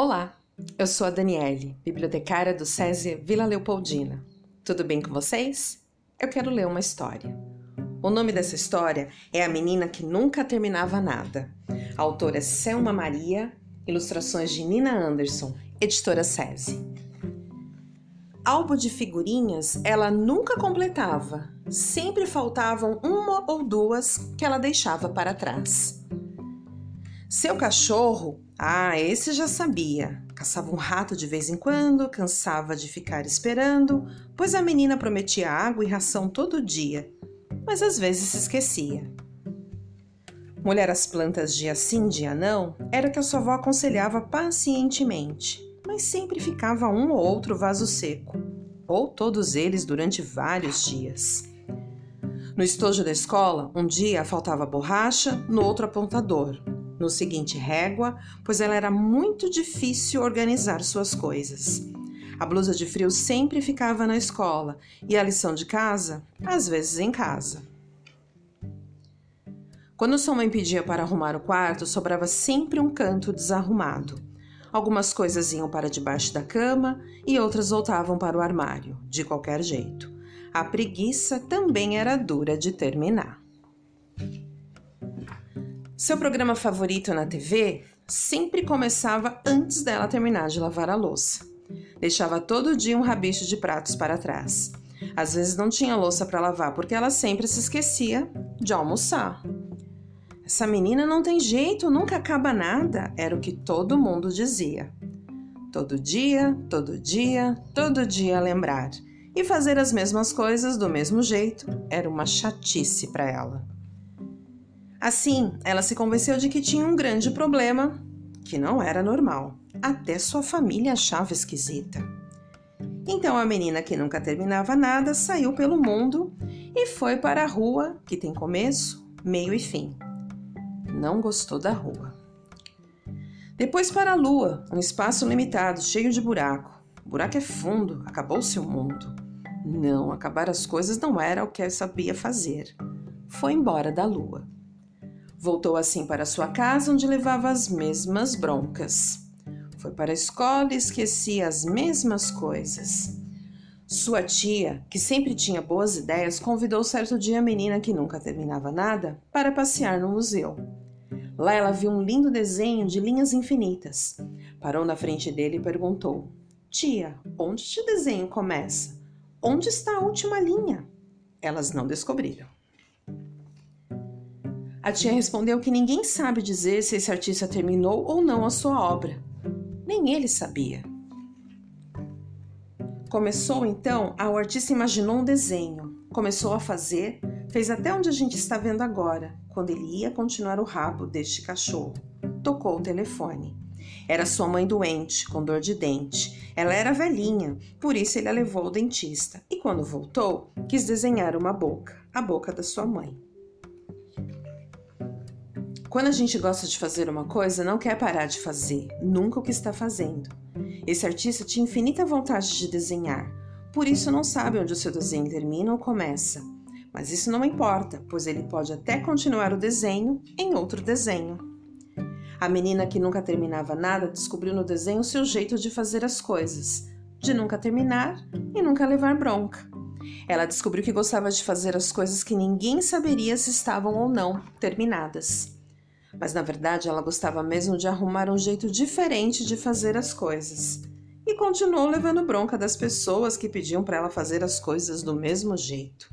Olá, eu sou a Daniele, bibliotecária do SESI Vila Leopoldina. Tudo bem com vocês? Eu quero ler uma história. O nome dessa história é A Menina que Nunca Terminava Nada. A autora é Selma Maria, ilustrações de Nina Anderson, editora SESI. Álbum de figurinhas ela nunca completava, sempre faltavam uma ou duas que ela deixava para trás. Seu cachorro, ah, esse já sabia. Caçava um rato de vez em quando, cansava de ficar esperando, pois a menina prometia água e ração todo dia, mas às vezes se esquecia. Molhar as plantas dia sim, dia não, era o que a sua avó aconselhava pacientemente, mas sempre ficava um ou outro vaso seco, ou todos eles durante vários dias. No estojo da escola, um dia faltava borracha, no outro apontador, no seguinte régua, pois ela era muito difícil organizar suas coisas. A blusa de frio sempre ficava na escola e a lição de casa, às vezes em casa. Quando sua mãe pedia para arrumar o quarto, sobrava sempre um canto desarrumado. Algumas coisas iam para debaixo da cama e outras voltavam para o armário, de qualquer jeito. A preguiça também era dura de terminar. Seu programa favorito na TV sempre começava antes dela terminar de lavar a louça. Deixava todo dia um rabicho de pratos para trás. Às vezes não tinha louça para lavar porque ela sempre se esquecia de almoçar. Essa menina não tem jeito, nunca acaba nada, era o que todo mundo dizia. Todo dia, todo dia, todo dia lembrar. E fazer as mesmas coisas do mesmo jeito era uma chatice para ela. Assim, ela se convenceu de que tinha um grande problema que não era normal. Até sua família achava esquisita. Então a menina que nunca terminava nada saiu pelo mundo e foi para a rua, que tem começo, meio e fim. Não gostou da rua. Depois para a lua, um espaço limitado, cheio de buraco. O buraco é fundo, acabou seu mundo. Não, acabar as coisas não era o que sabia fazer. Foi embora da lua. Voltou assim para sua casa, onde levava as mesmas broncas. Foi para a escola e esquecia as mesmas coisas. Sua tia, que sempre tinha boas ideias, convidou certo dia a menina que nunca terminava nada para passear no museu. Lá ela viu um lindo desenho de linhas infinitas. Parou na frente dele e perguntou: Tia, onde este desenho começa? Onde está a última linha? Elas não descobriram. A tia respondeu que ninguém sabe dizer se esse artista terminou ou não a sua obra. Nem ele sabia. Começou então, o artista imaginou um desenho, começou a fazer, fez até onde a gente está vendo agora, quando ele ia continuar o rabo deste cachorro. Tocou o telefone. Era sua mãe doente, com dor de dente. Ela era velhinha, por isso ele a levou ao dentista. E quando voltou, quis desenhar uma boca, a boca da sua mãe. Quando a gente gosta de fazer uma coisa, não quer parar de fazer, nunca o que está fazendo. Esse artista tinha infinita vontade de desenhar, por isso não sabe onde o seu desenho termina ou começa. Mas isso não importa, pois ele pode até continuar o desenho em outro desenho. A menina que nunca terminava nada descobriu no desenho o seu jeito de fazer as coisas, de nunca terminar e nunca levar bronca. Ela descobriu que gostava de fazer as coisas que ninguém saberia se estavam ou não terminadas. Mas na verdade ela gostava mesmo de arrumar um jeito diferente de fazer as coisas. E continuou levando bronca das pessoas que pediam para ela fazer as coisas do mesmo jeito.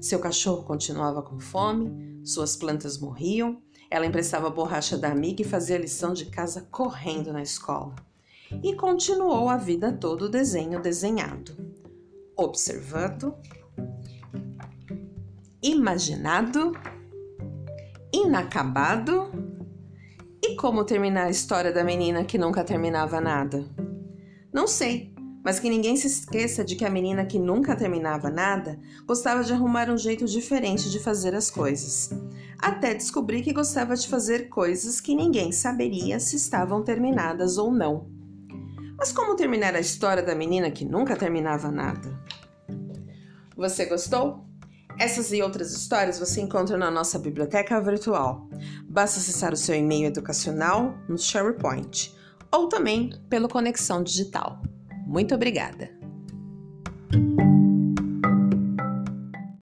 Seu cachorro continuava com fome, suas plantas morriam, ela emprestava borracha da amiga e fazia a lição de casa correndo na escola. E continuou a vida toda o desenho desenhado, observando, imaginado inacabado? E como terminar a história da menina que nunca terminava nada? Não sei, mas que ninguém se esqueça de que a menina que nunca terminava nada gostava de arrumar um jeito diferente de fazer as coisas. Até descobrir que gostava de fazer coisas que ninguém saberia se estavam terminadas ou não. Mas como terminar a história da menina que nunca terminava nada? Você gostou? Essas e outras histórias você encontra na nossa biblioteca virtual. Basta acessar o seu e-mail educacional no SharePoint ou também pelo Conexão Digital. Muito obrigada!